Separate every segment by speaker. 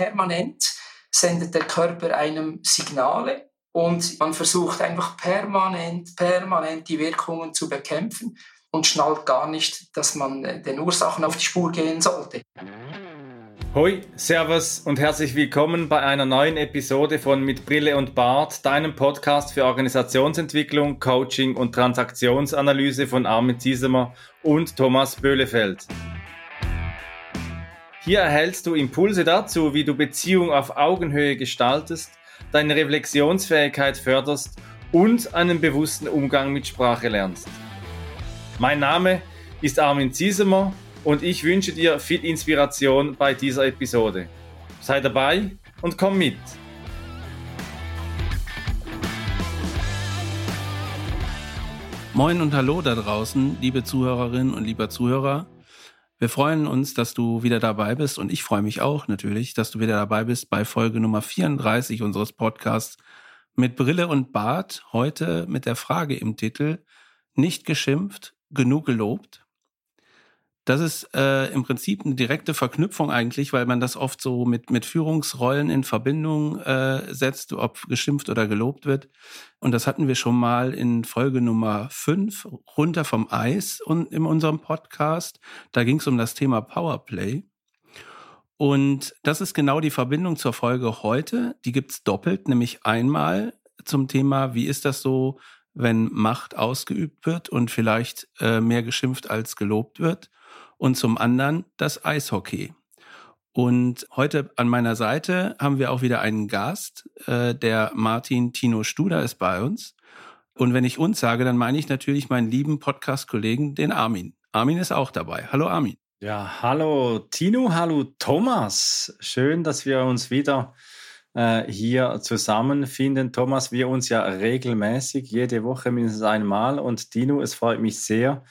Speaker 1: permanent sendet der Körper einem Signale und man versucht einfach permanent, permanent die Wirkungen zu bekämpfen und schnallt gar nicht, dass man äh, den Ursachen auf die Spur gehen sollte.
Speaker 2: Hoi, Servus und herzlich willkommen bei einer neuen Episode von Mit Brille und Bart, deinem Podcast für Organisationsentwicklung, Coaching und Transaktionsanalyse von Armin Ziesemer und Thomas Böhlefeld. Hier erhältst du Impulse dazu, wie du Beziehung auf Augenhöhe gestaltest, deine Reflexionsfähigkeit förderst und einen bewussten Umgang mit Sprache lernst. Mein Name ist Armin Ziesemer und ich wünsche dir viel Inspiration bei dieser Episode. Sei dabei und komm mit.
Speaker 3: Moin und hallo da draußen, liebe Zuhörerinnen und lieber Zuhörer. Wir freuen uns, dass du wieder dabei bist und ich freue mich auch natürlich, dass du wieder dabei bist bei Folge Nummer 34 unseres Podcasts mit Brille und Bart. Heute mit der Frage im Titel Nicht geschimpft, genug gelobt. Das ist äh, im Prinzip eine direkte Verknüpfung eigentlich, weil man das oft so mit, mit Führungsrollen in Verbindung äh, setzt, ob geschimpft oder gelobt wird. Und das hatten wir schon mal in Folge Nummer 5, runter vom Eis und in unserem Podcast. Da ging es um das Thema Powerplay. Und das ist genau die Verbindung zur Folge heute. Die gibt's doppelt, nämlich einmal zum Thema, wie ist das so, wenn Macht ausgeübt wird und vielleicht äh, mehr geschimpft als gelobt wird und zum anderen das Eishockey. Und heute an meiner Seite haben wir auch wieder einen Gast, äh, der Martin Tino Studer ist bei uns. Und wenn ich uns sage, dann meine ich natürlich meinen lieben Podcast-Kollegen, den Armin. Armin ist auch dabei. Hallo Armin.
Speaker 2: Ja, hallo Tino, hallo Thomas. Schön, dass wir uns wieder äh, hier zusammenfinden. Thomas, wir uns ja regelmäßig, jede Woche mindestens einmal. Und Tino, es freut mich sehr,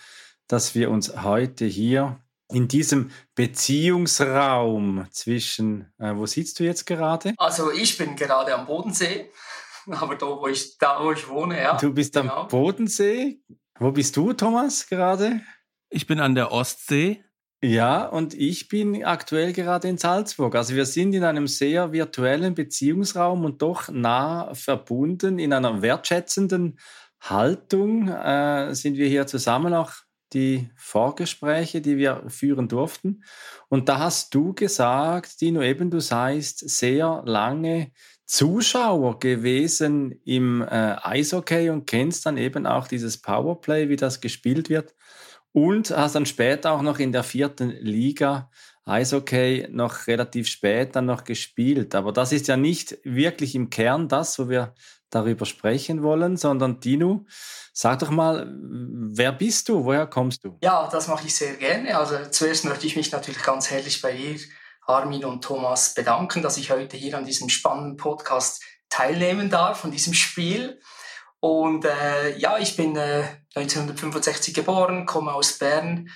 Speaker 2: dass wir uns heute hier in diesem Beziehungsraum zwischen, äh, wo sitzt du jetzt gerade?
Speaker 1: Also ich bin gerade am Bodensee, aber da, wo ich, da, wo ich wohne, ja.
Speaker 2: Du bist genau. am Bodensee? Wo bist du, Thomas, gerade?
Speaker 3: Ich bin an der Ostsee.
Speaker 2: Ja, und ich bin aktuell gerade in Salzburg. Also wir sind in einem sehr virtuellen Beziehungsraum und doch nah verbunden, in einer wertschätzenden Haltung äh, sind wir hier zusammen auch die Vorgespräche, die wir führen durften. Und da hast du gesagt, Dino, eben du seist sehr lange Zuschauer gewesen im äh, Eishockey und kennst dann eben auch dieses Powerplay, wie das gespielt wird. Und hast dann später auch noch in der vierten Liga Eishockey noch relativ spät dann noch gespielt. Aber das ist ja nicht wirklich im Kern das, wo wir darüber sprechen wollen, sondern Dino, sag doch mal, wer bist du? Woher kommst du?
Speaker 1: Ja, das mache ich sehr gerne. Also zuerst möchte ich mich natürlich ganz herzlich bei dir, Armin und Thomas, bedanken, dass ich heute hier an diesem spannenden Podcast teilnehmen darf, an diesem Spiel. Und äh, ja, ich bin äh, 1965 geboren, komme aus Bern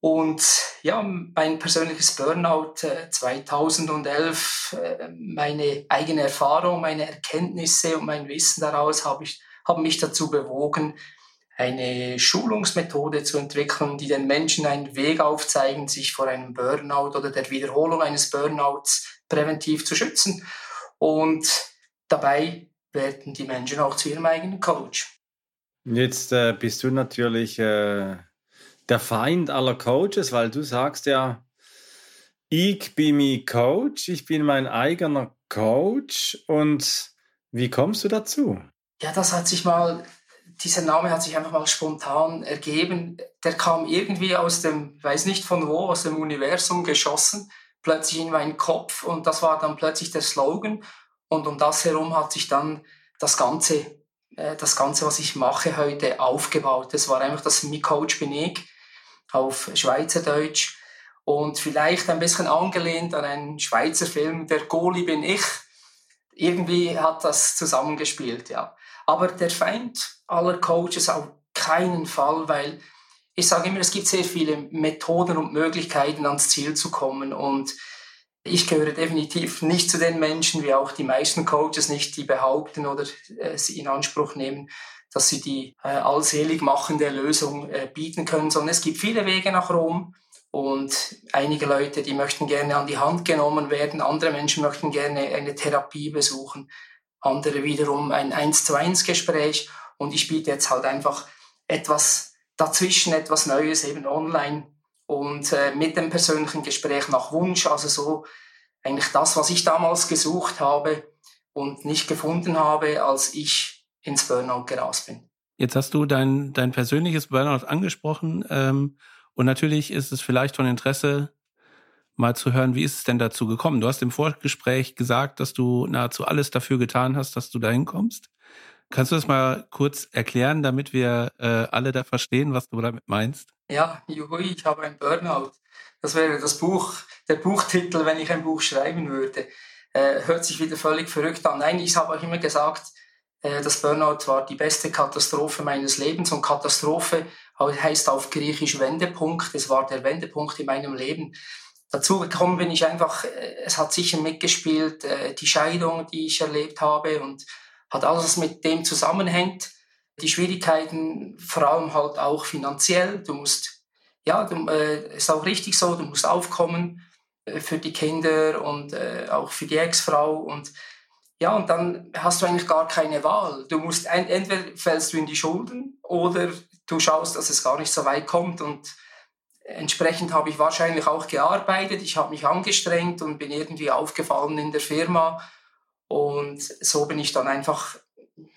Speaker 1: und ja, mein persönliches Burnout äh, 2011, äh, meine eigene Erfahrung, meine Erkenntnisse und mein Wissen daraus habe ich, haben mich dazu bewogen, eine Schulungsmethode zu entwickeln, die den Menschen einen Weg aufzeigen, sich vor einem Burnout oder der Wiederholung eines Burnouts präventiv zu schützen. Und dabei werden die Menschen auch zu ihrem eigenen Coach.
Speaker 2: Jetzt äh, bist du natürlich äh der Feind aller Coaches, weil du sagst ja, ich bin mein Coach, ich bin mein eigener Coach. Und wie kommst du dazu?
Speaker 1: Ja, das hat sich mal, dieser Name hat sich einfach mal spontan ergeben. Der kam irgendwie aus dem, weiß nicht von wo, aus dem Universum geschossen, plötzlich in meinen Kopf und das war dann plötzlich der Slogan. Und um das herum hat sich dann das Ganze, äh, das Ganze, was ich mache heute, aufgebaut. Das war einfach das Mi Coach bin ich auf Schweizerdeutsch und vielleicht ein bisschen angelehnt an einen Schweizer Film, Der Goli bin ich. Irgendwie hat das zusammengespielt, ja. Aber der Feind aller Coaches auf keinen Fall, weil ich sage immer, es gibt sehr viele Methoden und Möglichkeiten, ans Ziel zu kommen und ich gehöre definitiv nicht zu den Menschen, wie auch die meisten Coaches nicht, die behaupten oder äh, sie in Anspruch nehmen, dass sie die äh, allselig machende Lösung äh, bieten können, sondern es gibt viele Wege nach Rom Und einige Leute, die möchten gerne an die Hand genommen werden, andere Menschen möchten gerne eine Therapie besuchen, andere wiederum ein eins zu eins Gespräch. Und ich biete jetzt halt einfach etwas dazwischen, etwas Neues, eben online und äh, mit dem persönlichen Gespräch nach Wunsch, also so eigentlich das, was ich damals gesucht habe und nicht gefunden habe, als ich ins Burnout gerast bin.
Speaker 3: Jetzt hast du dein, dein persönliches Burnout angesprochen. Ähm, und natürlich ist es vielleicht von Interesse, mal zu hören, wie ist es denn dazu gekommen? Du hast im Vorgespräch gesagt, dass du nahezu alles dafür getan hast, dass du dahin kommst. Kannst du das mal kurz erklären, damit wir äh, alle da verstehen, was du damit meinst?
Speaker 1: Ja, juhui, ich habe ein Burnout. Das wäre das Buch, der Buchtitel, wenn ich ein Buch schreiben würde. Äh, hört sich wieder völlig verrückt an. Nein, ich habe auch immer gesagt, das Burnout war die beste Katastrophe meines Lebens und Katastrophe heißt auf Griechisch Wendepunkt. Es war der Wendepunkt in meinem Leben. Dazu gekommen bin ich einfach, äh, es hat sicher mitgespielt, äh, die Scheidung, die ich erlebt habe und hat alles, was mit dem zusammenhängt. Die Schwierigkeiten, vor allem halt auch finanziell. Du musst, ja, du, äh, ist auch richtig so, du musst aufkommen äh, für die Kinder und äh, auch für die Ex-Frau und ja, und dann hast du eigentlich gar keine Wahl. Du musst entweder fällst du in die Schulden oder du schaust, dass es gar nicht so weit kommt. Und entsprechend habe ich wahrscheinlich auch gearbeitet. Ich habe mich angestrengt und bin irgendwie aufgefallen in der Firma. Und so bin ich dann einfach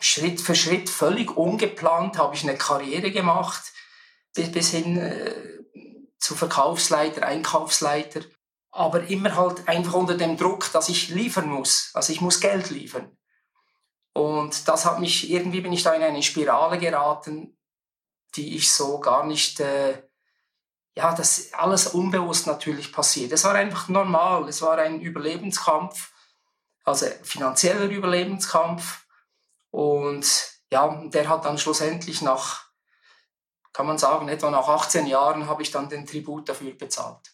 Speaker 1: Schritt für Schritt völlig ungeplant, habe ich eine Karriere gemacht, bis hin äh, zu Verkaufsleiter, Einkaufsleiter aber immer halt einfach unter dem Druck, dass ich liefern muss. Also ich muss Geld liefern. Und das hat mich, irgendwie bin ich da in eine Spirale geraten, die ich so gar nicht, äh, ja, das alles unbewusst natürlich passiert. Es war einfach normal, es war ein Überlebenskampf, also finanzieller Überlebenskampf. Und ja, der hat dann schlussendlich nach, kann man sagen, etwa nach 18 Jahren habe ich dann den Tribut dafür bezahlt.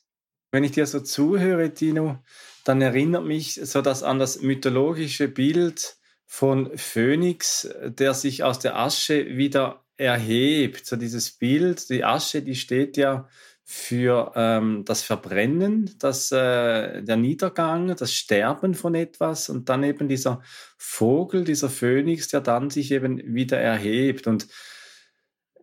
Speaker 2: Wenn ich dir so zuhöre, Tino, dann erinnert mich so das an das mythologische Bild von Phönix, der sich aus der Asche wieder erhebt. So dieses Bild, die Asche, die steht ja für ähm, das Verbrennen, das, äh, der Niedergang, das Sterben von etwas und dann eben dieser Vogel, dieser Phönix, der dann sich eben wieder erhebt. Und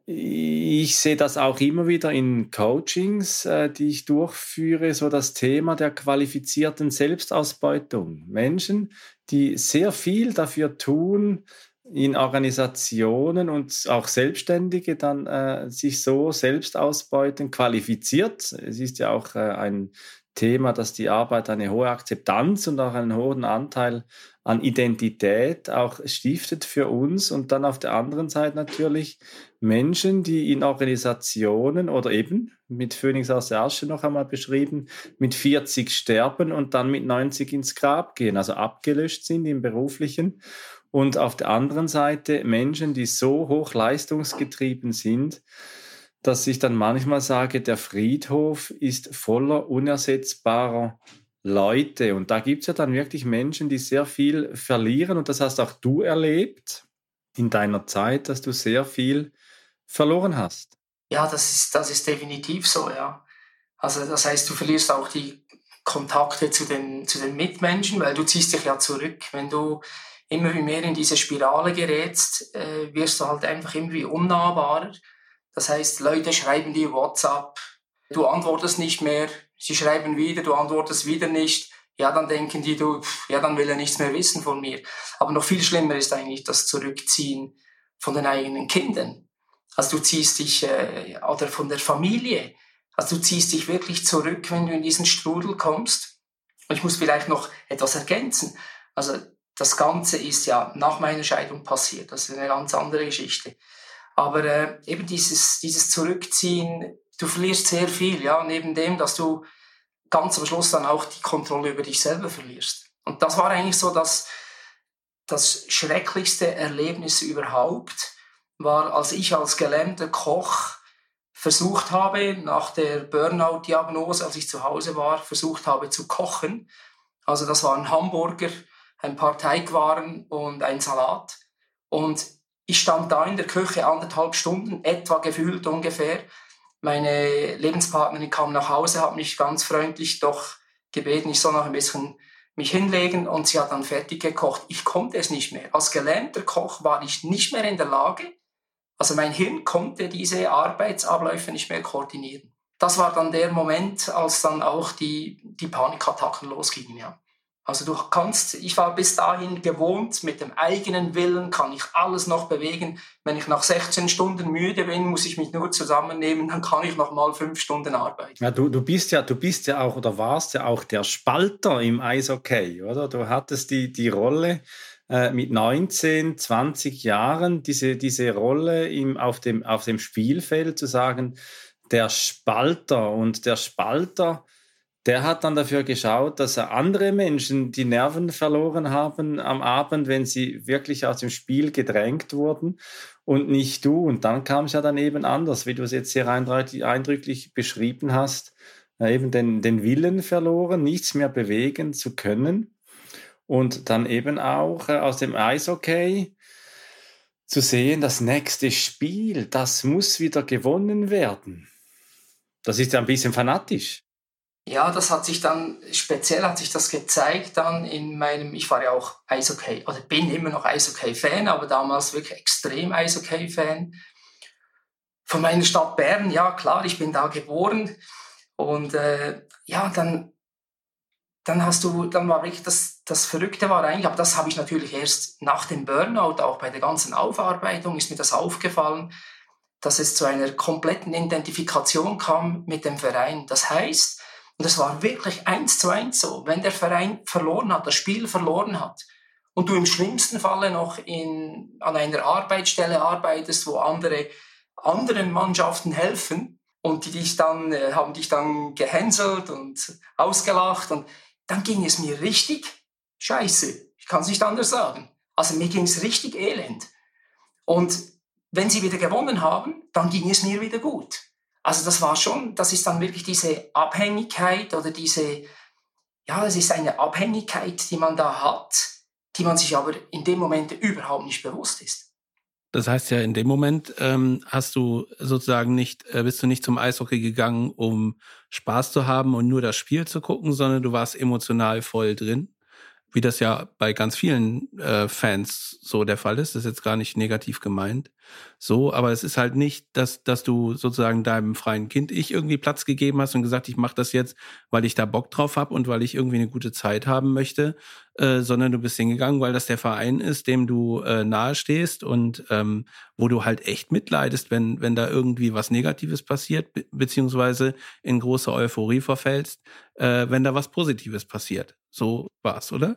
Speaker 2: ich sehe das auch immer wieder in Coachings, äh, die ich durchführe, so das Thema der qualifizierten Selbstausbeutung. Menschen, die sehr viel dafür tun, in Organisationen und auch Selbstständige dann äh, sich so selbst ausbeuten, qualifiziert. Es ist ja auch äh, ein Thema, dass die Arbeit eine hohe Akzeptanz und auch einen hohen Anteil an Identität auch stiftet für uns und dann auf der anderen Seite natürlich Menschen, die in Organisationen oder eben mit Phoenix aus der Asche noch einmal beschrieben, mit 40 sterben und dann mit 90 ins Grab gehen, also abgelöscht sind im beruflichen. Und auf der anderen Seite Menschen, die so hoch leistungsgetrieben sind, dass ich dann manchmal sage, der Friedhof ist voller unersetzbarer Leute. Und da gibt es ja dann wirklich Menschen, die sehr viel verlieren. Und das hast auch du erlebt in deiner Zeit, dass du sehr viel verloren hast.
Speaker 1: Ja, das ist, das ist definitiv so, ja. Also das heißt, du verlierst auch die Kontakte zu den, zu den Mitmenschen, weil du ziehst dich ja zurück. Wenn du immer mehr in diese Spirale gerätst, äh, wirst du halt einfach irgendwie unnahbarer. Das heißt, Leute schreiben dir WhatsApp, du antwortest nicht mehr, sie schreiben wieder, du antwortest wieder nicht. Ja, dann denken die, du, ja, dann will er nichts mehr wissen von mir. Aber noch viel schlimmer ist eigentlich das Zurückziehen von den eigenen Kindern. Also du ziehst dich, äh, oder von der Familie. Also du ziehst dich wirklich zurück, wenn du in diesen Strudel kommst. Und ich muss vielleicht noch etwas ergänzen. Also das Ganze ist ja nach meiner Scheidung passiert. Das ist eine ganz andere Geschichte. Aber äh, eben dieses, dieses Zurückziehen, du verlierst sehr viel, ja, neben dem, dass du ganz am Schluss dann auch die Kontrolle über dich selber verlierst. Und das war eigentlich so das, das schrecklichste Erlebnis überhaupt, war, als ich als gelähmter Koch versucht habe, nach der Burnout-Diagnose, als ich zu Hause war, versucht habe zu kochen. Also das waren Hamburger, ein paar Teigwaren und ein Salat. Und ich stand da in der Küche anderthalb Stunden, etwa gefühlt ungefähr, Meine Lebenspartnerin kam nach Hause, hat mich ganz freundlich doch gebeten, ich soll noch ein bisschen mich hinlegen und sie hat dann fertig gekocht. Ich konnte es nicht mehr. Als gelernter Koch war ich nicht mehr in der Lage, also mein Hirn konnte diese Arbeitsabläufe nicht mehr koordinieren. Das war dann der Moment, als dann auch die, die Panikattacken losgingen, ja. Also du kannst, ich war bis dahin gewohnt, mit dem eigenen Willen kann ich alles noch bewegen. Wenn ich nach 16 Stunden müde bin, muss ich mich nur zusammennehmen, dann kann ich noch mal fünf Stunden arbeiten.
Speaker 2: Ja, du, du bist ja, du bist ja auch oder warst ja auch der Spalter im Eishockey, oder? Du hattest die, die Rolle äh, mit 19, 20 Jahren, diese, diese Rolle im, auf, dem, auf dem Spielfeld zu sagen, der Spalter und der Spalter, der hat dann dafür geschaut, dass er andere Menschen die Nerven verloren haben am Abend, wenn sie wirklich aus dem Spiel gedrängt wurden und nicht du. Und dann kam es ja dann eben anders, wie du es jetzt sehr eindrücklich beschrieben hast, eben den, den Willen verloren, nichts mehr bewegen zu können. Und dann eben auch äh, aus dem Eishockey zu sehen, das nächste Spiel, das muss wieder gewonnen werden. Das ist ja ein bisschen fanatisch.
Speaker 1: Ja, das hat sich dann, speziell hat sich das gezeigt dann in meinem, ich war ja auch Eishockey, oder bin immer noch Eishockey-Fan, aber damals wirklich extrem Eishockey-Fan. Von meiner Stadt Bern, ja klar, ich bin da geboren. Und äh, ja, dann, dann hast du, dann war wirklich das, das Verrückte war eigentlich, aber das habe ich natürlich erst nach dem Burnout, auch bei der ganzen Aufarbeitung ist mir das aufgefallen, dass es zu einer kompletten Identifikation kam mit dem Verein. Das heißt, und es war wirklich eins zu eins so. Wenn der Verein verloren hat, das Spiel verloren hat, und du im schlimmsten Falle noch in, an einer Arbeitsstelle arbeitest, wo andere anderen Mannschaften helfen und die dich dann äh, haben dich dann gehänselt und ausgelacht und dann ging es mir richtig scheiße. Ich kann es nicht anders sagen. Also mir ging es richtig elend. Und wenn sie wieder gewonnen haben, dann ging es mir wieder gut. Also das war schon, das ist dann wirklich diese Abhängigkeit oder diese, ja, es ist eine Abhängigkeit, die man da hat, die man sich aber in dem Moment überhaupt nicht bewusst ist.
Speaker 3: Das heißt ja, in dem Moment ähm, hast du sozusagen nicht, äh, bist du nicht zum Eishockey gegangen, um Spaß zu haben und nur das Spiel zu gucken, sondern du warst emotional voll drin wie das ja bei ganz vielen äh, Fans so der Fall ist. Das ist jetzt gar nicht negativ gemeint. So, aber es ist halt nicht, dass, dass du sozusagen deinem freien Kind ich irgendwie Platz gegeben hast und gesagt, ich mache das jetzt, weil ich da Bock drauf habe und weil ich irgendwie eine gute Zeit haben möchte, äh, sondern du bist hingegangen, weil das der Verein ist, dem du äh, nahe stehst und ähm, wo du halt echt mitleidest, wenn, wenn da irgendwie was Negatives passiert, be beziehungsweise in große Euphorie verfällst, äh, wenn da was Positives passiert. So war's, oder?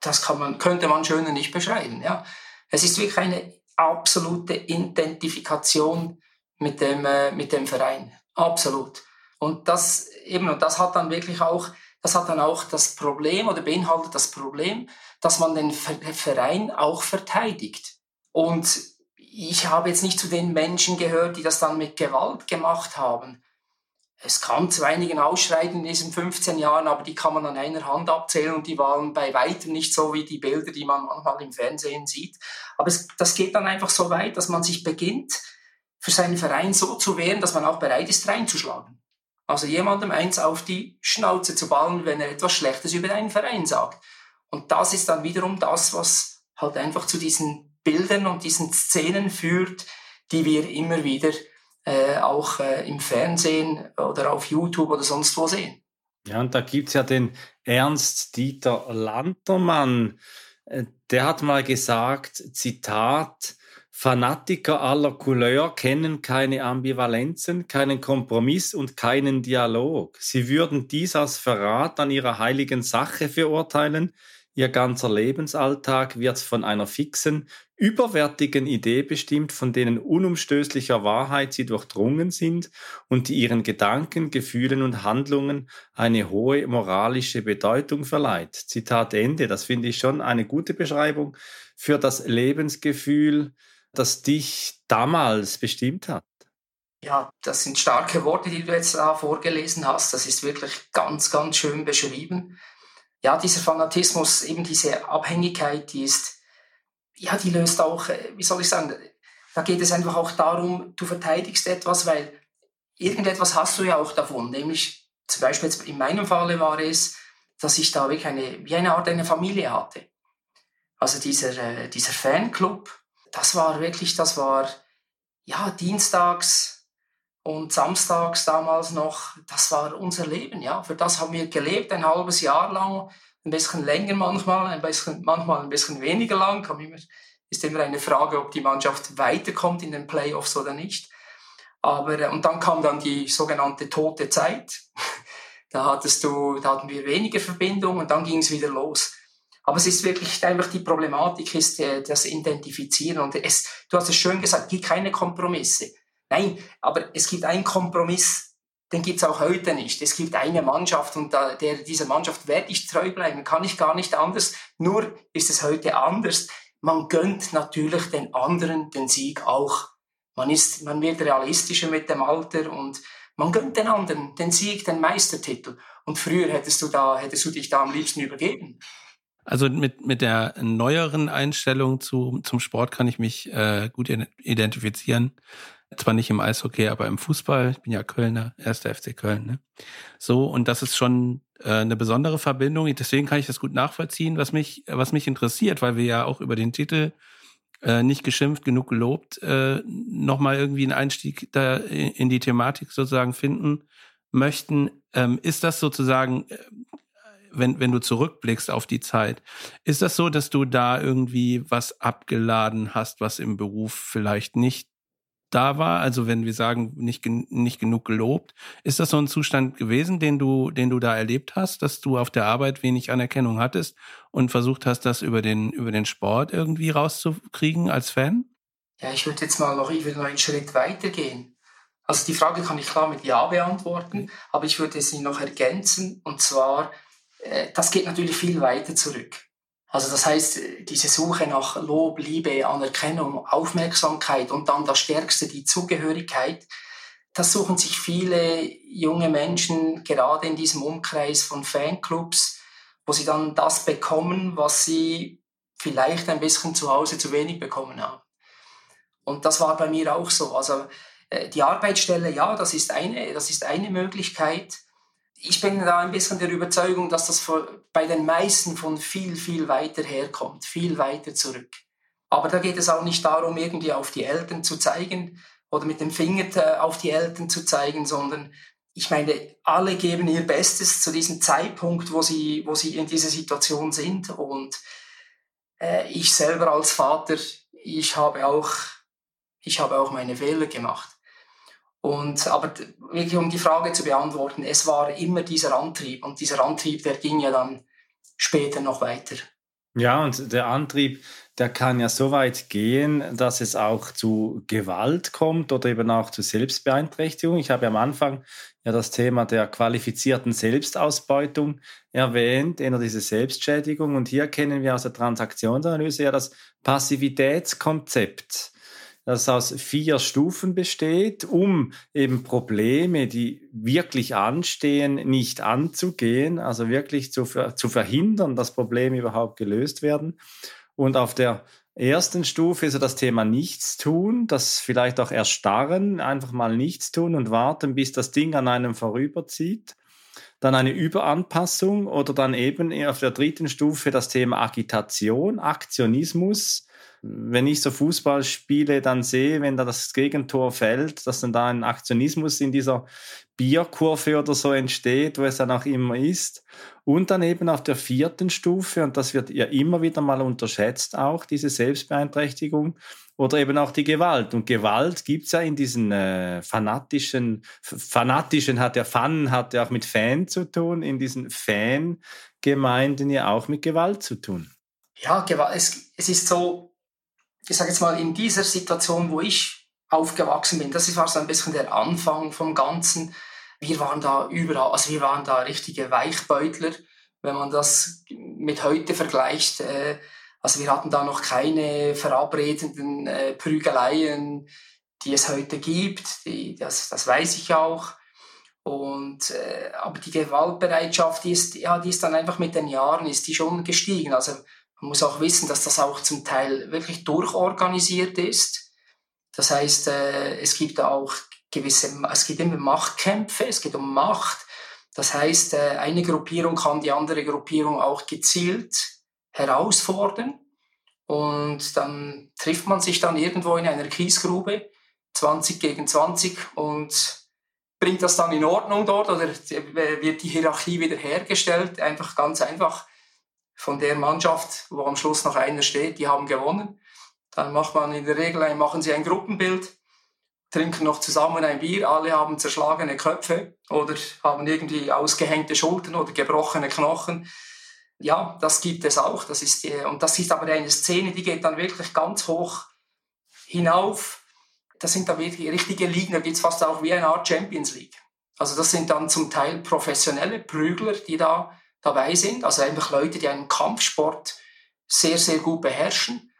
Speaker 1: das kann man, könnte man schöner nicht beschreiben. Ja. Es ist wirklich eine absolute Identifikation mit dem, äh, mit dem Verein. Absolut. Und das eben, und das hat dann wirklich auch, das hat dann auch das Problem oder beinhaltet das Problem, dass man den Verein auch verteidigt. Und ich habe jetzt nicht zu den Menschen gehört, die das dann mit Gewalt gemacht haben. Es kam zu einigen Ausschreitungen in diesen 15 Jahren, aber die kann man an einer Hand abzählen und die waren bei weitem nicht so wie die Bilder, die man manchmal im Fernsehen sieht. Aber es, das geht dann einfach so weit, dass man sich beginnt, für seinen Verein so zu wehren, dass man auch bereit ist, reinzuschlagen. Also jemandem eins auf die Schnauze zu ballen, wenn er etwas Schlechtes über einen Verein sagt. Und das ist dann wiederum das, was halt einfach zu diesen Bildern und diesen Szenen führt, die wir immer wieder äh, auch äh, im Fernsehen oder auf YouTube oder sonst wo sehen.
Speaker 2: Ja, und da gibt es ja den Ernst Dieter Lantermann, äh, der hat mal gesagt, Zitat, Fanatiker aller Couleur kennen keine Ambivalenzen, keinen Kompromiss und keinen Dialog. Sie würden dies als Verrat an ihrer heiligen Sache verurteilen, Ihr ganzer Lebensalltag wird von einer fixen, überwertigen Idee bestimmt, von denen unumstößlicher Wahrheit sie durchdrungen sind und die ihren Gedanken, Gefühlen und Handlungen eine hohe moralische Bedeutung verleiht. Zitat Ende. Das finde ich schon eine gute Beschreibung für das Lebensgefühl, das dich damals bestimmt hat.
Speaker 1: Ja, das sind starke Worte, die du jetzt da vorgelesen hast. Das ist wirklich ganz, ganz schön beschrieben ja, dieser Fanatismus, eben diese Abhängigkeit, die ist, ja, die löst auch, äh, wie soll ich sagen, da geht es einfach auch darum, du verteidigst etwas, weil irgendetwas hast du ja auch davon, nämlich zum Beispiel jetzt in meinem Falle war es, dass ich da wirklich eine, wie eine Art eine Familie hatte. Also dieser, äh, dieser Fanclub, das war wirklich, das war, ja, dienstags und samstags damals noch, das war unser Leben, ja. Für das haben wir gelebt, ein halbes Jahr lang, ein bisschen länger manchmal, ein bisschen, manchmal ein bisschen weniger lang, kann immer, ist immer eine Frage, ob die Mannschaft weiterkommt in den Playoffs oder nicht. Aber, äh, und dann kam dann die sogenannte tote Zeit. Da hattest du, da hatten wir weniger Verbindung und dann ging es wieder los. Aber es ist wirklich einfach die Problematik ist äh, das Identifizieren und es, du hast es schön gesagt, es gibt keine Kompromisse. Nein, aber es gibt einen Kompromiss, den gibt es auch heute nicht. Es gibt eine Mannschaft und da, der, dieser Mannschaft werde ich treu bleiben, kann ich gar nicht anders. Nur ist es heute anders. Man gönnt natürlich den anderen den Sieg auch. Man ist, man wird realistischer mit dem Alter und man gönnt den anderen den Sieg, den Meistertitel. Und früher hättest du da, hättest du dich da am liebsten übergeben.
Speaker 3: Also mit, mit der neueren Einstellung zu, zum Sport kann ich mich äh, gut identifizieren. Zwar nicht im Eishockey, aber im Fußball. Ich bin ja Kölner, erster FC Köln. Ne? So, und das ist schon äh, eine besondere Verbindung. Deswegen kann ich das gut nachvollziehen, was mich, was mich interessiert, weil wir ja auch über den Titel äh, nicht geschimpft, genug gelobt, äh, nochmal irgendwie einen Einstieg da in die Thematik sozusagen finden möchten. Ähm, ist das sozusagen, äh, wenn, wenn du zurückblickst auf die Zeit, ist das so, dass du da irgendwie was abgeladen hast, was im Beruf vielleicht nicht da war, also wenn wir sagen, nicht, nicht genug gelobt, ist das so ein Zustand gewesen, den du, den du da erlebt hast, dass du auf der Arbeit wenig Anerkennung hattest und versucht hast, das über den, über den Sport irgendwie rauszukriegen als Fan?
Speaker 1: Ja, ich würde jetzt mal noch, ich würde noch einen Schritt weiter gehen. Also die Frage kann ich klar mit Ja beantworten, aber ich würde sie noch ergänzen und zwar, äh, das geht natürlich viel weiter zurück. Also das heißt, diese Suche nach Lob, Liebe, Anerkennung, Aufmerksamkeit und dann das Stärkste, die Zugehörigkeit, das suchen sich viele junge Menschen gerade in diesem Umkreis von Fanclubs, wo sie dann das bekommen, was sie vielleicht ein bisschen zu Hause zu wenig bekommen haben. Und das war bei mir auch so. Also äh, die Arbeitsstelle, ja, das ist eine, das ist eine Möglichkeit ich bin da ein bisschen der Überzeugung, dass das bei den meisten von viel, viel weiter herkommt, viel weiter zurück. Aber da geht es auch nicht darum, irgendwie auf die Eltern zu zeigen oder mit dem Finger äh, auf die Eltern zu zeigen, sondern ich meine, alle geben ihr Bestes zu diesem Zeitpunkt, wo sie, wo sie in dieser Situation sind. Und äh, ich selber als Vater, ich habe auch, ich habe auch meine Fehler gemacht. Und, aber wirklich um die Frage zu beantworten, es war immer dieser Antrieb und dieser Antrieb, der ging ja dann später noch weiter.
Speaker 2: Ja, und der Antrieb, der kann ja so weit gehen, dass es auch zu Gewalt kommt oder eben auch zu Selbstbeeinträchtigung. Ich habe am Anfang ja das Thema der qualifizierten Selbstausbeutung erwähnt, eher diese Selbstschädigung. Und hier kennen wir aus der Transaktionsanalyse ja das Passivitätskonzept das aus vier Stufen besteht, um eben Probleme, die wirklich anstehen, nicht anzugehen, also wirklich zu, zu verhindern, dass Probleme überhaupt gelöst werden. Und auf der ersten Stufe ist ja das Thema Nichtstun, das vielleicht auch erstarren, einfach mal nichts tun und warten, bis das Ding an einem vorüberzieht. Dann eine Überanpassung oder dann eben auf der dritten Stufe das Thema Agitation, Aktionismus, wenn ich so Fußball spiele, dann sehe, wenn da das Gegentor fällt, dass dann da ein Aktionismus in dieser Bierkurve oder so entsteht, wo es dann auch immer ist. Und dann eben auf der vierten Stufe, und das wird ja immer wieder mal unterschätzt auch, diese Selbstbeeinträchtigung oder eben auch die Gewalt. Und Gewalt gibt's ja in diesen äh, fanatischen, fanatischen hat ja Fan, hat ja auch mit Fan zu tun, in diesen Fangemeinden ja auch mit Gewalt zu tun.
Speaker 1: Ja, es, es ist so, ich sage jetzt mal, in dieser Situation, wo ich aufgewachsen bin, das war so ein bisschen der Anfang vom Ganzen. Wir waren da überall, also wir waren da richtige Weichbeutler, wenn man das mit heute vergleicht. Äh, also wir hatten da noch keine verabredenden äh, Prügeleien, die es heute gibt. Die, das, das weiß ich auch. Und, äh, aber die Gewaltbereitschaft, die ist, ja, die ist dann einfach mit den Jahren, ist die schon gestiegen. Also man muss auch wissen, dass das auch zum Teil wirklich durchorganisiert ist. Das heißt, äh, es gibt auch gewisse, es geht immer Machtkämpfe, es geht um Macht. Das heißt, äh, eine Gruppierung kann die andere Gruppierung auch gezielt herausfordern. Und dann trifft man sich dann irgendwo in einer Kiesgrube, 20 gegen 20, und bringt das dann in Ordnung dort oder wird die Hierarchie wiederhergestellt. Einfach ganz einfach von der Mannschaft, wo am Schluss noch einer steht, die haben gewonnen. Dann macht man in der Regel, machen sie ein Gruppenbild, trinken noch zusammen ein Bier, alle haben zerschlagene Köpfe oder haben irgendwie ausgehängte Schultern oder gebrochene Knochen. Ja, das gibt es auch. Das ist die, und das ist aber eine Szene, die geht dann wirklich ganz hoch hinauf. Das sind dann wirklich richtige Ligen, da geht es fast auch wie eine Art Champions League. Also das sind dann zum Teil professionelle Prügler, die da dabei sind. Also einfach Leute, die einen Kampfsport sehr, sehr gut beherrschen.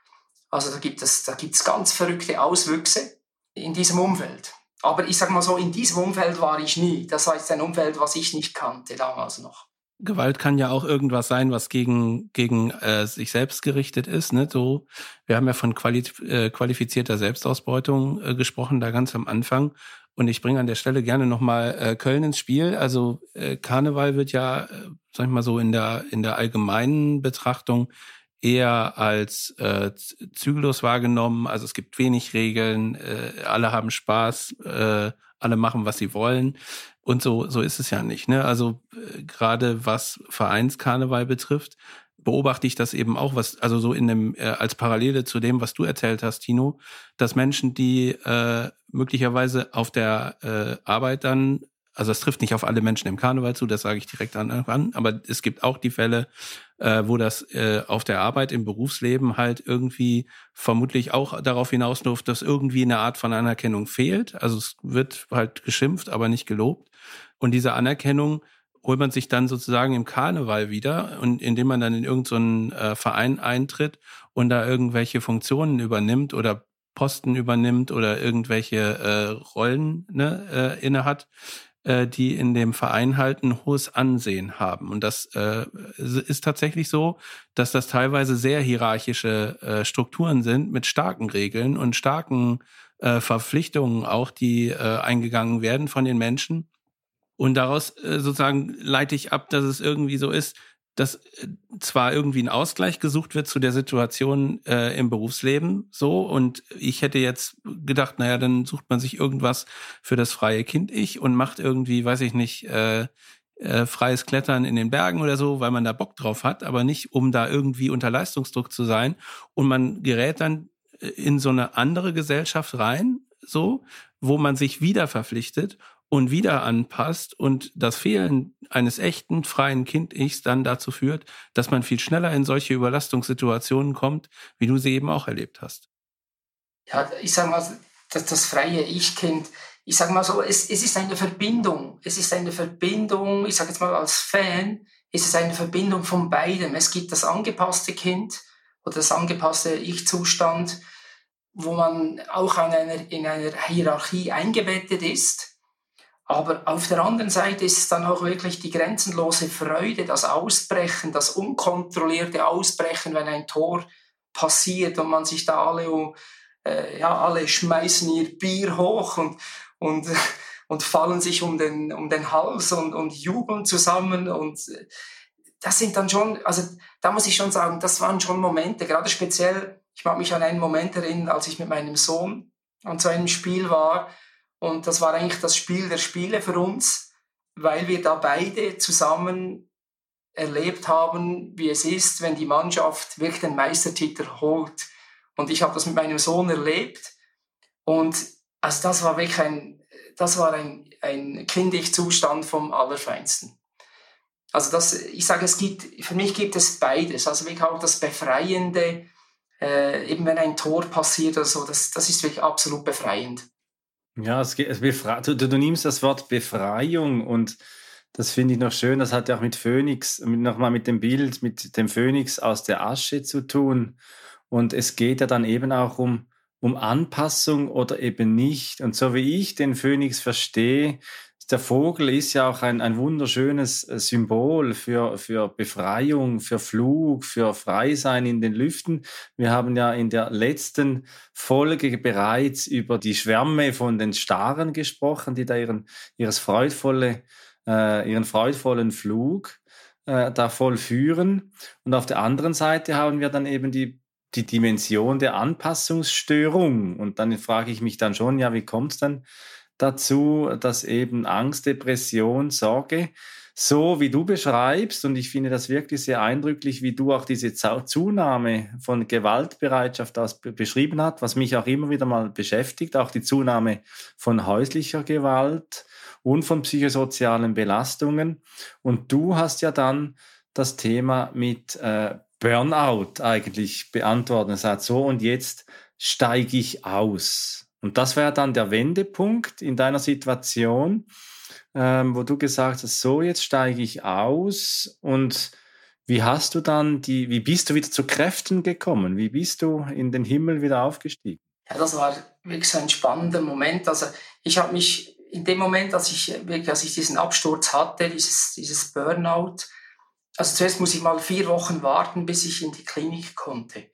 Speaker 1: Also da gibt es, da gibt es ganz verrückte Auswüchse in diesem Umfeld. Aber ich sage mal so, in diesem Umfeld war ich nie. Das war jetzt ein Umfeld, was ich nicht kannte damals noch.
Speaker 3: Gewalt kann ja auch irgendwas sein, was gegen, gegen äh, sich selbst gerichtet ist. Ne? So, wir haben ja von quali äh, qualifizierter Selbstausbeutung äh, gesprochen, da ganz am Anfang. Und ich bringe an der Stelle gerne nochmal äh, Köln ins Spiel. Also äh, Karneval wird ja, äh, sag ich mal so, in der, in der allgemeinen Betrachtung eher als äh, zügellos wahrgenommen. Also es gibt wenig Regeln, äh, alle haben Spaß, äh, alle machen, was sie wollen. Und so, so ist es ja nicht. Ne? Also äh, gerade was Vereinskarneval betrifft, beobachte ich das eben auch, was, also so in dem, äh, als Parallele zu dem, was du erzählt hast, Tino, dass Menschen, die äh, möglicherweise auf der äh, Arbeit dann also es trifft nicht auf alle Menschen im Karneval zu, das sage ich direkt an, an aber es gibt auch die Fälle, äh, wo das äh, auf der Arbeit im Berufsleben halt irgendwie vermutlich auch darauf hinausläuft, dass irgendwie eine Art von Anerkennung fehlt. Also es wird halt geschimpft, aber nicht gelobt. Und diese Anerkennung holt man sich dann sozusagen im Karneval wieder und indem man dann in irgendeinen so äh, Verein eintritt und da irgendwelche Funktionen übernimmt oder Posten übernimmt oder irgendwelche äh, Rollen ne, äh, inne hat, äh, die in dem Verein halt ein hohes Ansehen haben. Und das äh, ist tatsächlich so, dass das teilweise sehr hierarchische äh, Strukturen sind mit starken Regeln und starken äh, Verpflichtungen auch, die äh, eingegangen werden von den Menschen. Und daraus äh, sozusagen leite ich ab, dass es irgendwie so ist, dass äh, zwar irgendwie ein Ausgleich gesucht wird zu der Situation äh, im Berufsleben, so, und ich hätte jetzt gedacht, naja, dann sucht man sich irgendwas für das freie Kind-Ich und macht irgendwie, weiß ich nicht, äh, äh, freies Klettern in den Bergen oder so, weil man da Bock drauf hat, aber nicht, um da irgendwie unter Leistungsdruck zu sein. Und man gerät dann äh, in so eine andere Gesellschaft rein, so, wo man sich wieder verpflichtet und wieder anpasst und das Fehlen eines echten freien Kind-Ichs dann dazu führt, dass man viel schneller in solche Überlastungssituationen kommt, wie du sie eben auch erlebt hast.
Speaker 1: Ja, ich sage mal, das, das freie Ich-Kind, ich sage mal so, es, es ist eine Verbindung. Es ist eine Verbindung, ich sage jetzt mal als Fan, ist es eine Verbindung von beidem. Es gibt das angepasste Kind oder das angepasste Ich-Zustand, wo man auch in einer, in einer Hierarchie eingebettet ist aber auf der anderen Seite ist es dann auch wirklich die grenzenlose Freude, das Ausbrechen, das unkontrollierte Ausbrechen, wenn ein Tor passiert und man sich da alle, äh, ja, alle schmeißen ihr Bier hoch und, und, und fallen sich um den, um den Hals und, und jubeln zusammen und das sind dann schon, also da muss ich schon sagen, das waren schon Momente, gerade speziell, ich mag mich an einen Moment erinnern, als ich mit meinem Sohn an so einem Spiel war, und das war eigentlich das Spiel der Spiele für uns, weil wir da beide zusammen erlebt haben, wie es ist, wenn die Mannschaft wirklich den Meistertitel holt. Und ich habe das mit meinem Sohn erlebt. Und also das war wirklich ein, das war ein, ein Kindig-Zustand vom Allerfeinsten. Also das, ich sage, es gibt, für mich gibt es beides. Also wirklich auch das Befreiende, äh, eben wenn ein Tor passiert oder so, das, das ist wirklich absolut befreiend.
Speaker 2: Ja, es, es du, du, nimmst das Wort Befreiung und das finde ich noch schön. Das hat ja auch mit Phönix, nochmal mit dem Bild, mit dem Phönix aus der Asche zu tun. Und es geht ja dann eben auch um, um Anpassung oder eben nicht. Und so wie ich den Phönix verstehe, der Vogel ist ja auch ein, ein wunderschönes äh, Symbol für, für Befreiung, für Flug, für Freisein in den Lüften. Wir haben ja in der letzten Folge bereits über die Schwärme von den Staren gesprochen, die da ihren, ihres freudvolle, äh, ihren freudvollen Flug äh, da vollführen. Und auf der anderen Seite haben wir dann eben die die Dimension der Anpassungsstörung. Und dann frage ich mich dann schon, ja, wie kommt es dann dazu, dass eben Angst, Depression, Sorge, so wie du beschreibst, und ich finde das wirklich sehr eindrücklich, wie du auch diese Zunahme von Gewaltbereitschaft das beschrieben hast, was mich auch immer wieder mal beschäftigt, auch die Zunahme von häuslicher Gewalt und von psychosozialen Belastungen. Und du hast ja dann das Thema mit äh, Burnout eigentlich beantwortet. Er sagt so, und jetzt steige ich aus. Und das wäre dann der Wendepunkt in deiner Situation, ähm, wo du gesagt hast, so jetzt steige ich aus und wie hast du dann die, wie bist du wieder zu Kräften gekommen? Wie bist du in den Himmel wieder aufgestiegen?
Speaker 1: Ja, das war wirklich so ein spannender Moment. Also ich habe mich in dem Moment, als ich wirklich, als ich diesen Absturz hatte, dieses, dieses Burnout, also zuerst muss ich mal vier Wochen warten, bis ich in die Klinik konnte.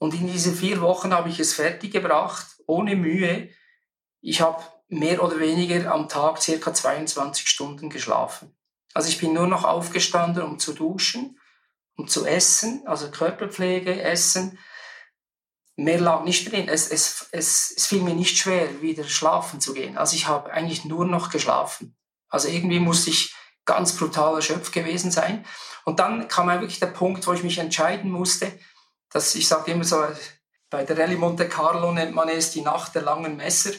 Speaker 1: Und in diesen vier Wochen habe ich es fertiggebracht, ohne Mühe. Ich habe mehr oder weniger am Tag circa 22 Stunden geschlafen. Also ich bin nur noch aufgestanden, um zu duschen, um zu essen, also Körperpflege, Essen. Mehr lag nicht drin. Es, es, es, es fiel mir nicht schwer, wieder schlafen zu gehen. Also ich habe eigentlich nur noch geschlafen. Also irgendwie musste ich ganz brutal erschöpft gewesen sein. Und dann kam wirklich der Punkt, wo ich mich entscheiden musste, dass ich sage immer so, bei der Rallye Monte Carlo nennt man es die Nacht der langen Messer.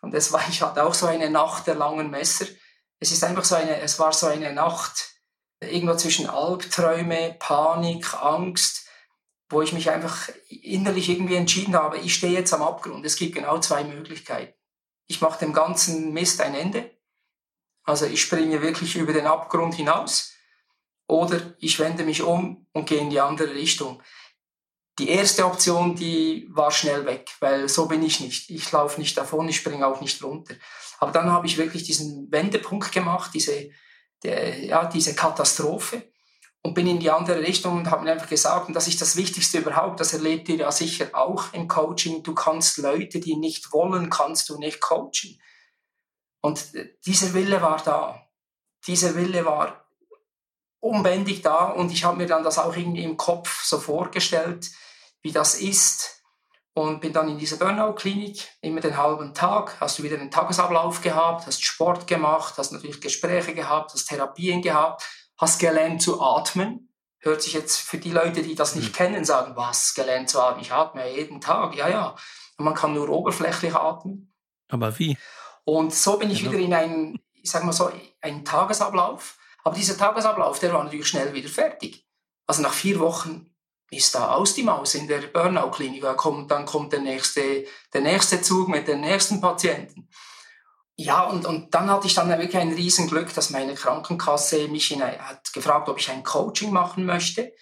Speaker 1: Und es war, ich hatte auch so eine Nacht der langen Messer. Es ist einfach so eine, es war so eine Nacht irgendwo zwischen Albträume, Panik, Angst, wo ich mich einfach innerlich irgendwie entschieden habe, ich stehe jetzt am Abgrund. Es gibt genau zwei Möglichkeiten. Ich mache dem ganzen Mist ein Ende. Also ich springe wirklich über den Abgrund hinaus. Oder ich wende mich um und gehe in die andere Richtung. Die erste Option, die war schnell weg, weil so bin ich nicht. Ich laufe nicht davon, ich springe auch nicht runter. Aber dann habe ich wirklich diesen Wendepunkt gemacht, diese, der, ja, diese Katastrophe und bin in die andere Richtung und habe mir einfach gesagt, und das ist das Wichtigste überhaupt, das erlebt ihr ja sicher auch im Coaching, du kannst Leute, die nicht wollen, kannst du nicht coachen. Und dieser Wille war da. Dieser Wille war unbändig da und ich habe mir dann das auch irgendwie im Kopf so vorgestellt, wie das ist und bin dann in dieser Burnout-Klinik, immer den halben Tag, hast du wieder einen Tagesablauf gehabt, hast Sport gemacht, hast natürlich Gespräche gehabt, hast Therapien gehabt, hast gelernt zu atmen. Hört sich jetzt für die Leute, die das nicht mhm. kennen, sagen, was, gelernt zu atmen? Ich atme ja jeden Tag, ja, ja. Und man kann nur oberflächlich atmen.
Speaker 3: Aber wie?
Speaker 1: Und so bin ich genau. wieder in einen, ich sag mal so, einen Tagesablauf. Aber dieser Tagesablauf, der war natürlich schnell wieder fertig. Also nach vier Wochen ist da aus die Maus in der Burnout-Klinik. Kommt, dann kommt der nächste, der nächste Zug mit den nächsten Patienten. Ja, und, und dann hatte ich dann wirklich ein Riesenglück, dass meine Krankenkasse mich in hat gefragt, ob ich ein Coaching machen möchte.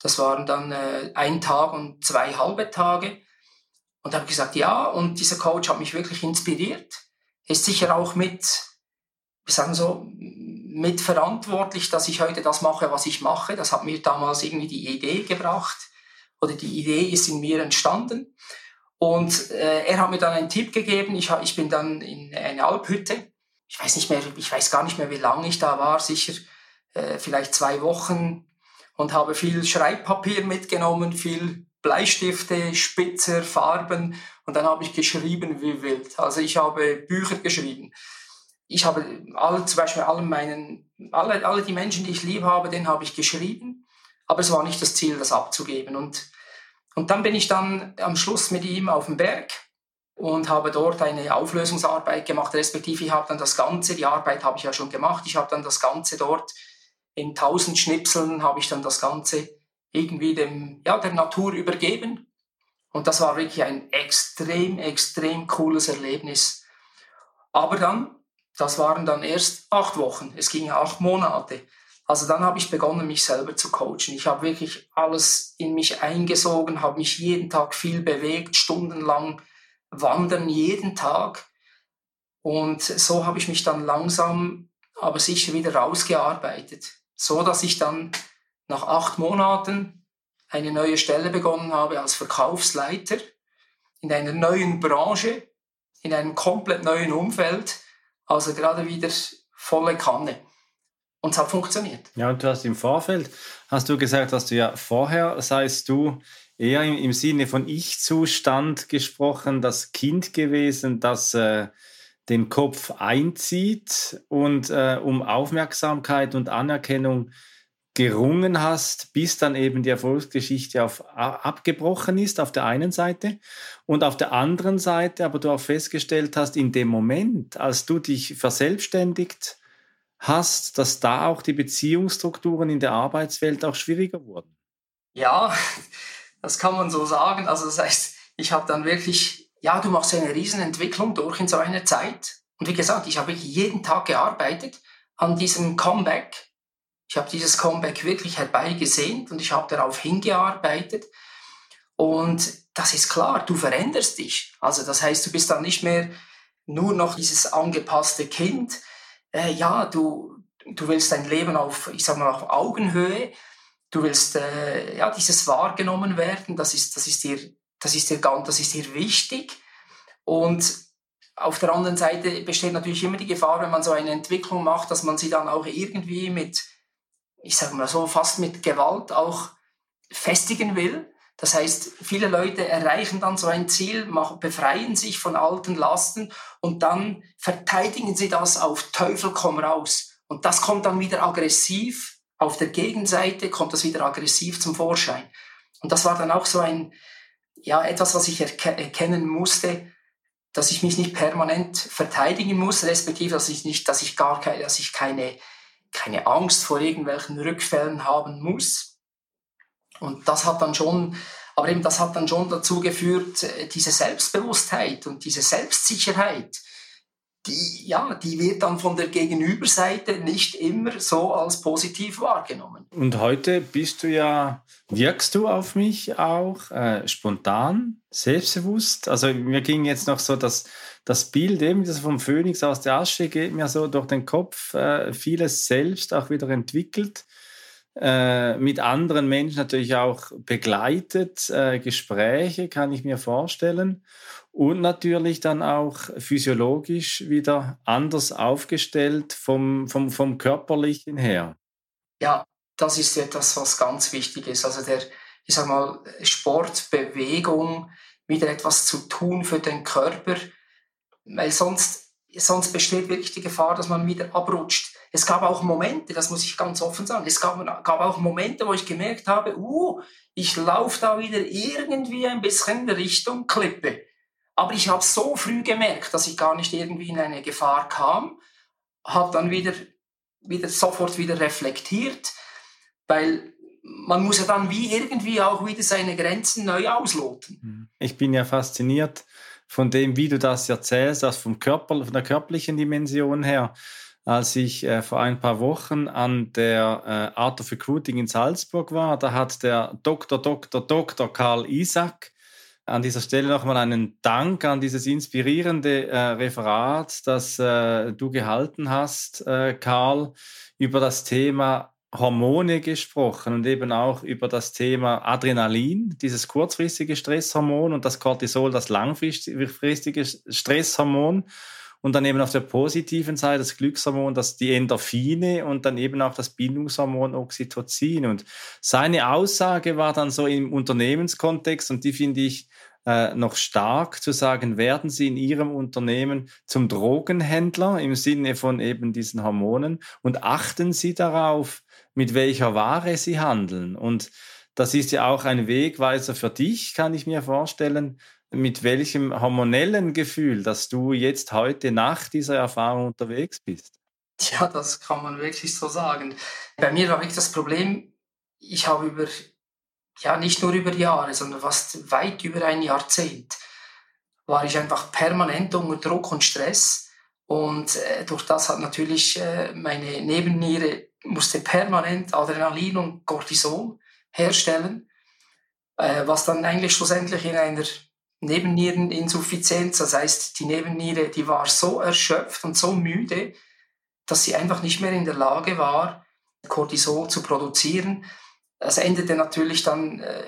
Speaker 1: Das waren dann äh, ein Tag und zwei halbe Tage. Und da habe gesagt, ja, und dieser Coach hat mich wirklich inspiriert. Ist sicher auch mit, wir sagen so, mitverantwortlich, dass ich heute das mache, was ich mache. Das hat mir damals irgendwie die Idee gebracht oder die Idee ist in mir entstanden. Und äh, er hat mir dann einen Tipp gegeben. Ich, ich bin dann in eine Alphütte. Ich weiß nicht mehr, ich weiß gar nicht mehr, wie lange ich da war. Sicher äh, vielleicht zwei Wochen und habe viel Schreibpapier mitgenommen, viel Bleistifte, Spitzer, Farben und dann habe ich geschrieben wie wild. Also ich habe Bücher geschrieben ich habe alle, zum Beispiel alle meinen, alle, alle die Menschen, die ich lieb habe, denen habe ich geschrieben. Aber es war nicht das Ziel, das abzugeben. Und, und dann bin ich dann am Schluss mit ihm auf dem Berg und habe dort eine Auflösungsarbeit gemacht, respektive ich habe dann das Ganze, die Arbeit habe ich ja schon gemacht, ich habe dann das Ganze dort in tausend Schnipseln habe ich dann das Ganze irgendwie dem, ja, der Natur übergeben. Und das war wirklich ein extrem, extrem cooles Erlebnis. Aber dann das waren dann erst acht Wochen. Es ging acht Monate. Also dann habe ich begonnen, mich selber zu coachen. Ich habe wirklich alles in mich eingesogen, habe mich jeden Tag viel bewegt, stundenlang wandern, jeden Tag. Und so habe ich mich dann langsam, aber sicher wieder rausgearbeitet. So dass ich dann nach acht Monaten eine neue Stelle begonnen habe als Verkaufsleiter in einer neuen Branche, in einem komplett neuen Umfeld. Also gerade wieder volle Kanne. Und es hat funktioniert.
Speaker 2: Ja, und du hast im Vorfeld, hast du gesagt, dass du ja vorher, seist du eher im, im Sinne von Ich-Zustand gesprochen, das Kind gewesen, das äh, den Kopf einzieht und äh, um Aufmerksamkeit und Anerkennung gerungen hast, bis dann eben die Erfolgsgeschichte auf, abgebrochen ist auf der einen Seite und auf der anderen Seite aber du auch festgestellt hast, in dem Moment, als du dich verselbstständigt hast, dass da auch die Beziehungsstrukturen in der Arbeitswelt auch schwieriger wurden.
Speaker 1: Ja, das kann man so sagen. Also das heißt, ich habe dann wirklich, ja, du machst eine Riesenentwicklung durch in so einer Zeit. Und wie gesagt, ich habe jeden Tag gearbeitet an diesem Comeback. Ich habe dieses Comeback wirklich herbeigesehnt und ich habe darauf hingearbeitet. Und das ist klar, du veränderst dich. Also das heißt, du bist dann nicht mehr nur noch dieses angepasste Kind, äh, ja, du, du willst dein Leben auf, ich sag mal, auf Augenhöhe, du willst, äh, ja, dieses wahrgenommen werden, das ist, das ist dir, das ist dir ganz, das ist dir wichtig. Und auf der anderen Seite besteht natürlich immer die Gefahr, wenn man so eine Entwicklung macht, dass man sie dann auch irgendwie mit, ich sage mal so, fast mit Gewalt auch festigen will. Das heißt, viele Leute erreichen dann so ein Ziel, machen, befreien sich von alten Lasten und dann verteidigen sie das auf Teufel komm raus. Und das kommt dann wieder aggressiv, auf der Gegenseite kommt das wieder aggressiv zum Vorschein. Und das war dann auch so ein, ja, etwas, was ich erkennen musste, dass ich mich nicht permanent verteidigen muss, respektive, dass ich nicht, dass ich gar keine, dass ich keine, keine Angst vor irgendwelchen Rückfällen haben muss. Und das hat dann schon, aber eben das hat dann schon dazu geführt, äh, diese Selbstbewusstheit und diese Selbstsicherheit, die, ja, die wird dann von der Gegenüberseite nicht immer so als positiv wahrgenommen.
Speaker 2: Und heute bist du ja, wirkst du auf mich auch äh, spontan, selbstbewusst? Also mir ging jetzt noch so das, das Bild eben das vom Phönix aus der Asche geht mir so durch den Kopf, äh, vieles selbst auch wieder entwickelt äh, mit anderen Menschen natürlich auch begleitet, äh, Gespräche kann ich mir vorstellen und natürlich dann auch physiologisch wieder anders aufgestellt vom, vom, vom körperlichen her.
Speaker 1: Ja, das ist etwas, was ganz wichtig ist. Also der, ich sag mal, Sport, Bewegung, wieder etwas zu tun für den Körper, weil sonst, sonst besteht wirklich die Gefahr, dass man wieder abrutscht es gab auch Momente, das muss ich ganz offen sagen, es gab, gab auch Momente, wo ich gemerkt habe, uh, ich laufe da wieder irgendwie ein bisschen Richtung Klippe. Aber ich habe so früh gemerkt, dass ich gar nicht irgendwie in eine Gefahr kam, habe dann wieder, wieder sofort wieder reflektiert, weil man muss ja dann wie irgendwie auch wieder seine Grenzen neu ausloten.
Speaker 2: Mhm. Ich bin ja fasziniert von dem, wie du das erzählst, das vom Körper, von der körperlichen Dimension her als ich äh, vor ein paar Wochen an der äh, Art of Recruiting in Salzburg war. Da hat der Dr. Dr. Dr. Karl Isaac an dieser Stelle nochmal einen Dank an dieses inspirierende äh, Referat, das äh, du gehalten hast, äh, Karl, über das Thema Hormone gesprochen und eben auch über das Thema Adrenalin, dieses kurzfristige Stresshormon und das Cortisol, das langfristige Stresshormon und dann eben auf der positiven Seite das Glückshormon, das die Endorphine und dann eben auch das Bindungshormon Oxytocin. Und seine Aussage war dann so im Unternehmenskontext und die finde ich äh, noch stark zu sagen, werden Sie in Ihrem Unternehmen zum Drogenhändler im Sinne von eben diesen Hormonen und achten Sie darauf, mit welcher Ware Sie handeln. Und das ist ja auch ein Wegweiser für dich, kann ich mir vorstellen, mit welchem hormonellen Gefühl, dass du jetzt heute nach dieser Erfahrung unterwegs bist?
Speaker 1: Ja, das kann man wirklich so sagen. Bei mir war wirklich das Problem, ich habe über, ja, nicht nur über Jahre, sondern fast weit über ein Jahrzehnt, war ich einfach permanent unter Druck und Stress. Und äh, durch das hat natürlich äh, meine Nebenniere musste permanent Adrenalin und Cortison herstellen, äh, was dann eigentlich schlussendlich in einer Nebenniereninsuffizienz. Das heißt, die Nebenniere, die war so erschöpft und so müde, dass sie einfach nicht mehr in der Lage war, Cortisol zu produzieren. Das endete natürlich dann äh,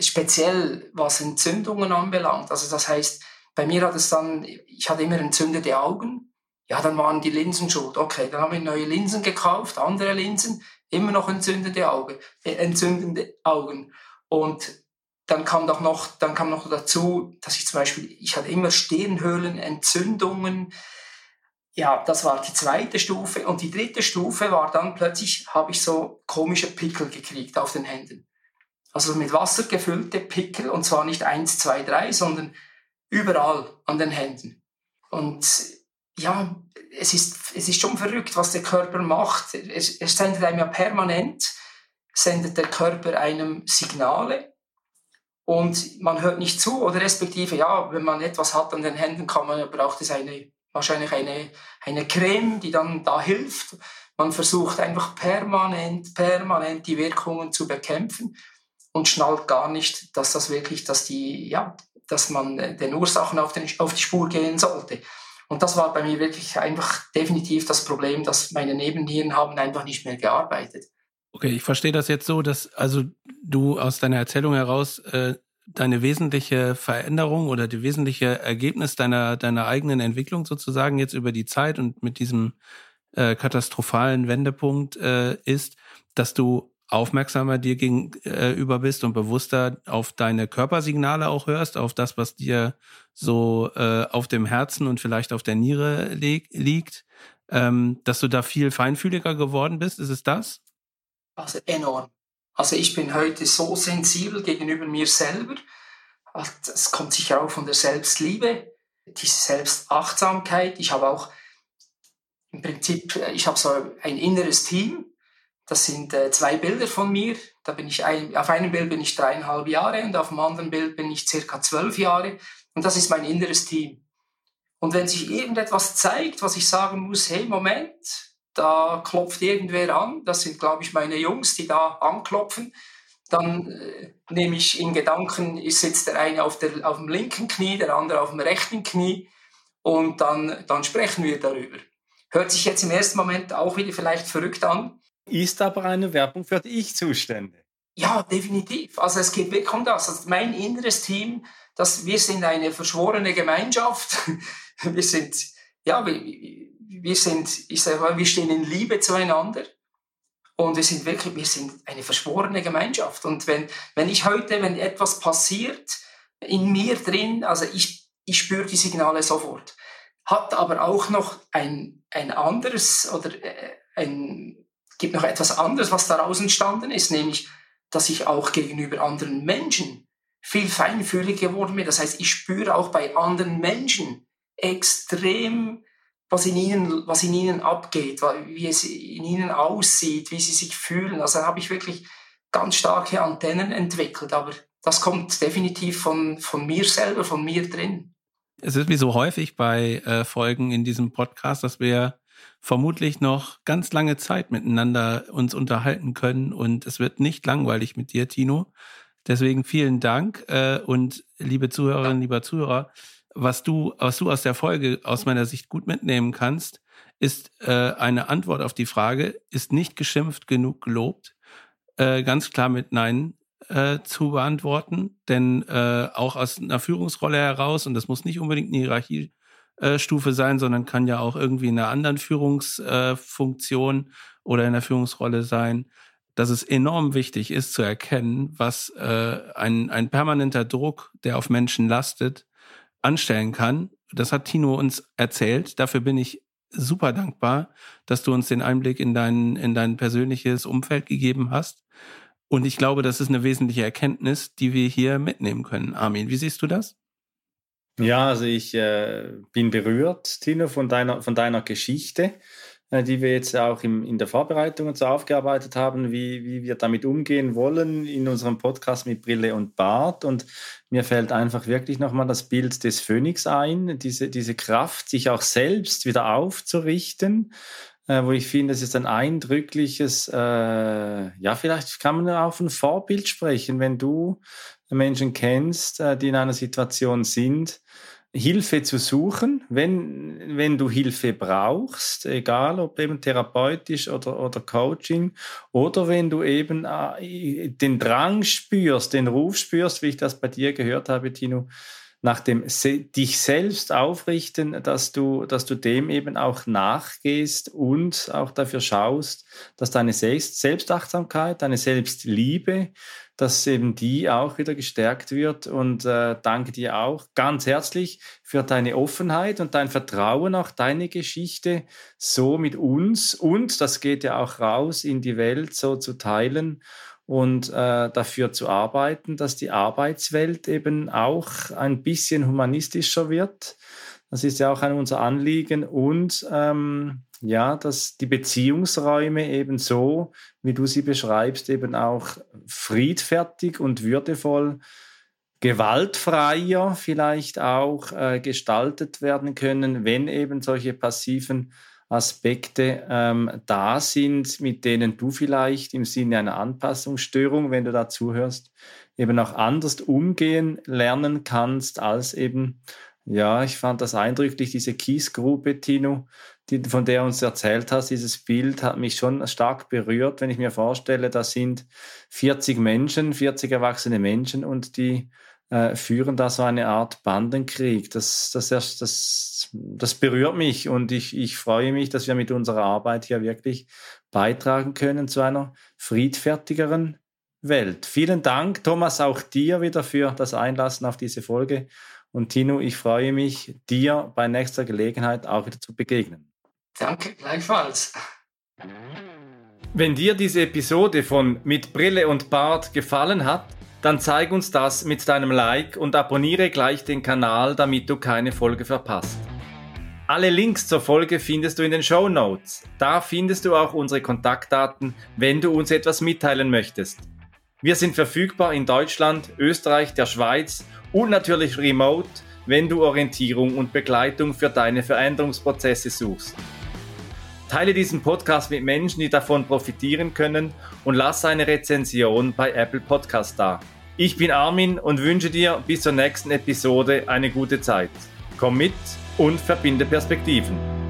Speaker 1: speziell, was Entzündungen anbelangt. Also das heißt, bei mir hat es dann, ich hatte immer entzündete Augen. Ja, dann waren die Linsen schuld. Okay, dann haben wir neue Linsen gekauft, andere Linsen, immer noch entzündete Augen, äh, entzündende Augen. Und dann kam doch noch, dann kam noch dazu, dass ich zum Beispiel, ich hatte immer Stirnhöhlenentzündungen. Ja, das war die zweite Stufe. Und die dritte Stufe war dann plötzlich, habe ich so komische Pickel gekriegt auf den Händen. Also mit Wasser gefüllte Pickel und zwar nicht eins, zwei, drei, sondern überall an den Händen. Und ja, es ist, es ist schon verrückt, was der Körper macht. Er, er sendet einem ja permanent, sendet der Körper einem Signale und man hört nicht zu oder respektive, ja, wenn man etwas hat an den Händen, kann man, braucht es eine, wahrscheinlich eine, eine Creme, die dann da hilft. Man versucht einfach permanent, permanent die Wirkungen zu bekämpfen und schnallt gar nicht, dass das wirklich, dass die, ja, dass man den Ursachen auf, den, auf die Spur gehen sollte. Und das war bei mir wirklich einfach definitiv das Problem, dass meine Nebennieren haben einfach nicht mehr gearbeitet.
Speaker 3: Okay, ich verstehe das jetzt so, dass also du aus deiner Erzählung heraus äh, deine wesentliche Veränderung oder die wesentliche Ergebnis deiner deiner eigenen Entwicklung sozusagen jetzt über die Zeit und mit diesem äh, katastrophalen Wendepunkt äh, ist, dass du aufmerksamer dir gegenüber bist und bewusster auf deine Körpersignale auch hörst, auf das, was dir so äh, auf dem Herzen und vielleicht auf der Niere li liegt, ähm, dass du da viel feinfühliger geworden bist. Ist es das?
Speaker 1: Also enorm. Also ich bin heute so sensibel gegenüber mir selber. Das kommt sicher auch von der Selbstliebe, diese Selbstachtsamkeit. Ich habe auch im Prinzip, ich habe so ein inneres Team, das sind äh, zwei Bilder von mir. Da bin ich ein, auf einem Bild bin ich dreieinhalb Jahre und auf dem anderen Bild bin ich circa zwölf Jahre. Und das ist mein inneres Team. Und wenn sich irgendetwas zeigt, was ich sagen muss, hey, Moment, da klopft irgendwer an, das sind, glaube ich, meine Jungs, die da anklopfen, dann äh, nehme ich in Gedanken, ich sitzt der eine auf, der, auf dem linken Knie, der andere auf dem rechten Knie und dann, dann sprechen wir darüber. Hört sich jetzt im ersten Moment auch wieder vielleicht verrückt an,
Speaker 2: ist aber eine Werbung für die Ich-Zustände.
Speaker 1: Ja, definitiv. Also es geht weg um das. Also mein inneres Team, das, wir sind eine verschworene Gemeinschaft. Wir sind, ja, wir, wir sind, ich sage mal, wir stehen in Liebe zueinander. Und wir sind wirklich, wir sind eine verschworene Gemeinschaft. Und wenn, wenn ich heute, wenn etwas passiert, in mir drin, also ich, ich spüre die Signale sofort. Hat aber auch noch ein, ein anderes oder äh, ein, gibt noch etwas anderes, was daraus entstanden ist, nämlich, dass ich auch gegenüber anderen Menschen viel feinfühlig geworden bin. Das heißt, ich spüre auch bei anderen Menschen extrem, was in ihnen, was in ihnen abgeht, wie es in ihnen aussieht, wie sie sich fühlen. Also da habe ich wirklich ganz starke Antennen entwickelt, aber das kommt definitiv von, von mir selber, von mir drin.
Speaker 3: Es ist wie so häufig bei äh, Folgen in diesem Podcast, dass wir vermutlich noch ganz lange Zeit miteinander uns unterhalten können und es wird nicht langweilig mit dir, Tino. Deswegen vielen Dank äh, und liebe Zuhörerinnen, lieber Zuhörer, was du, was du aus der Folge aus meiner Sicht gut mitnehmen kannst, ist äh, eine Antwort auf die Frage, ist nicht geschimpft genug gelobt? Äh, ganz klar mit Nein äh, zu beantworten, denn äh, auch aus einer Führungsrolle heraus, und das muss nicht unbedingt eine Hierarchie äh, Stufe sein, sondern kann ja auch irgendwie in einer anderen Führungsfunktion äh, oder in der Führungsrolle sein, dass es enorm wichtig ist zu erkennen, was äh, ein, ein permanenter Druck, der auf Menschen lastet, anstellen kann. Das hat Tino uns erzählt. Dafür bin ich super dankbar, dass du uns den Einblick in dein, in dein persönliches Umfeld gegeben hast. Und ich glaube, das ist eine wesentliche Erkenntnis, die wir hier mitnehmen können. Armin, wie siehst du das?
Speaker 2: Ja, also ich äh, bin berührt, Tino, von deiner, von deiner Geschichte, die wir jetzt auch im, in der Vorbereitung uns aufgearbeitet haben, wie, wie wir damit umgehen wollen in unserem Podcast mit Brille und Bart. Und mir fällt einfach wirklich nochmal das Bild des Phönix ein, diese, diese Kraft, sich auch selbst wieder aufzurichten äh, wo ich finde, es ist ein eindrückliches, äh, ja, vielleicht kann man auch von Vorbild sprechen, wenn du Menschen kennst, äh, die in einer Situation sind, Hilfe zu suchen, wenn, wenn du Hilfe brauchst, egal ob eben therapeutisch oder, oder Coaching, oder wenn du eben äh, den Drang spürst, den Ruf spürst, wie ich das bei dir gehört habe, Tino, nach dem dich selbst aufrichten, dass du, dass du dem eben auch nachgehst und auch dafür schaust, dass deine Selbstachtsamkeit, deine Selbstliebe, dass eben die auch wieder gestärkt wird. Und äh, danke dir auch ganz herzlich für deine Offenheit und dein Vertrauen, auch deine Geschichte so mit uns und das geht ja auch raus in die Welt so zu teilen und äh, dafür zu arbeiten, dass die Arbeitswelt eben auch ein bisschen humanistischer wird. Das ist ja auch ein unser Anliegen und ähm, ja, dass die Beziehungsräume eben so, wie du sie beschreibst, eben auch friedfertig und würdevoll, gewaltfreier vielleicht auch äh, gestaltet werden können, wenn eben solche passiven Aspekte ähm, da sind, mit denen du vielleicht im Sinne einer Anpassungsstörung, wenn du da zuhörst, eben auch anders umgehen lernen kannst, als eben, ja, ich fand das eindrücklich, diese Kiesgrube, Tino, die, von der uns erzählt hast, dieses Bild hat mich schon stark berührt, wenn ich mir vorstelle, da sind 40 Menschen, 40 erwachsene Menschen und die äh, führen da so eine Art Bandenkrieg. Das, das, das, das berührt mich und ich, ich freue mich, dass wir mit unserer Arbeit hier wirklich beitragen können zu einer friedfertigeren Welt. Vielen Dank, Thomas, auch dir wieder für das Einlassen auf diese Folge. Und Tino, ich freue mich, dir bei nächster Gelegenheit auch wieder zu begegnen.
Speaker 1: Danke, gleichfalls.
Speaker 2: Wenn dir diese Episode von Mit Brille und Bart gefallen hat, dann zeig uns das mit deinem Like und abonniere gleich den Kanal, damit du keine Folge verpasst. Alle Links zur Folge findest du in den Show Notes. Da findest du auch unsere Kontaktdaten, wenn du uns etwas mitteilen möchtest. Wir sind verfügbar in Deutschland, Österreich, der Schweiz und natürlich remote, wenn du Orientierung und Begleitung für deine Veränderungsprozesse suchst. Teile diesen Podcast mit Menschen, die davon profitieren können und lass eine Rezension bei Apple Podcast da. Ich bin Armin und wünsche dir bis zur nächsten Episode eine gute Zeit. Komm mit und verbinde Perspektiven.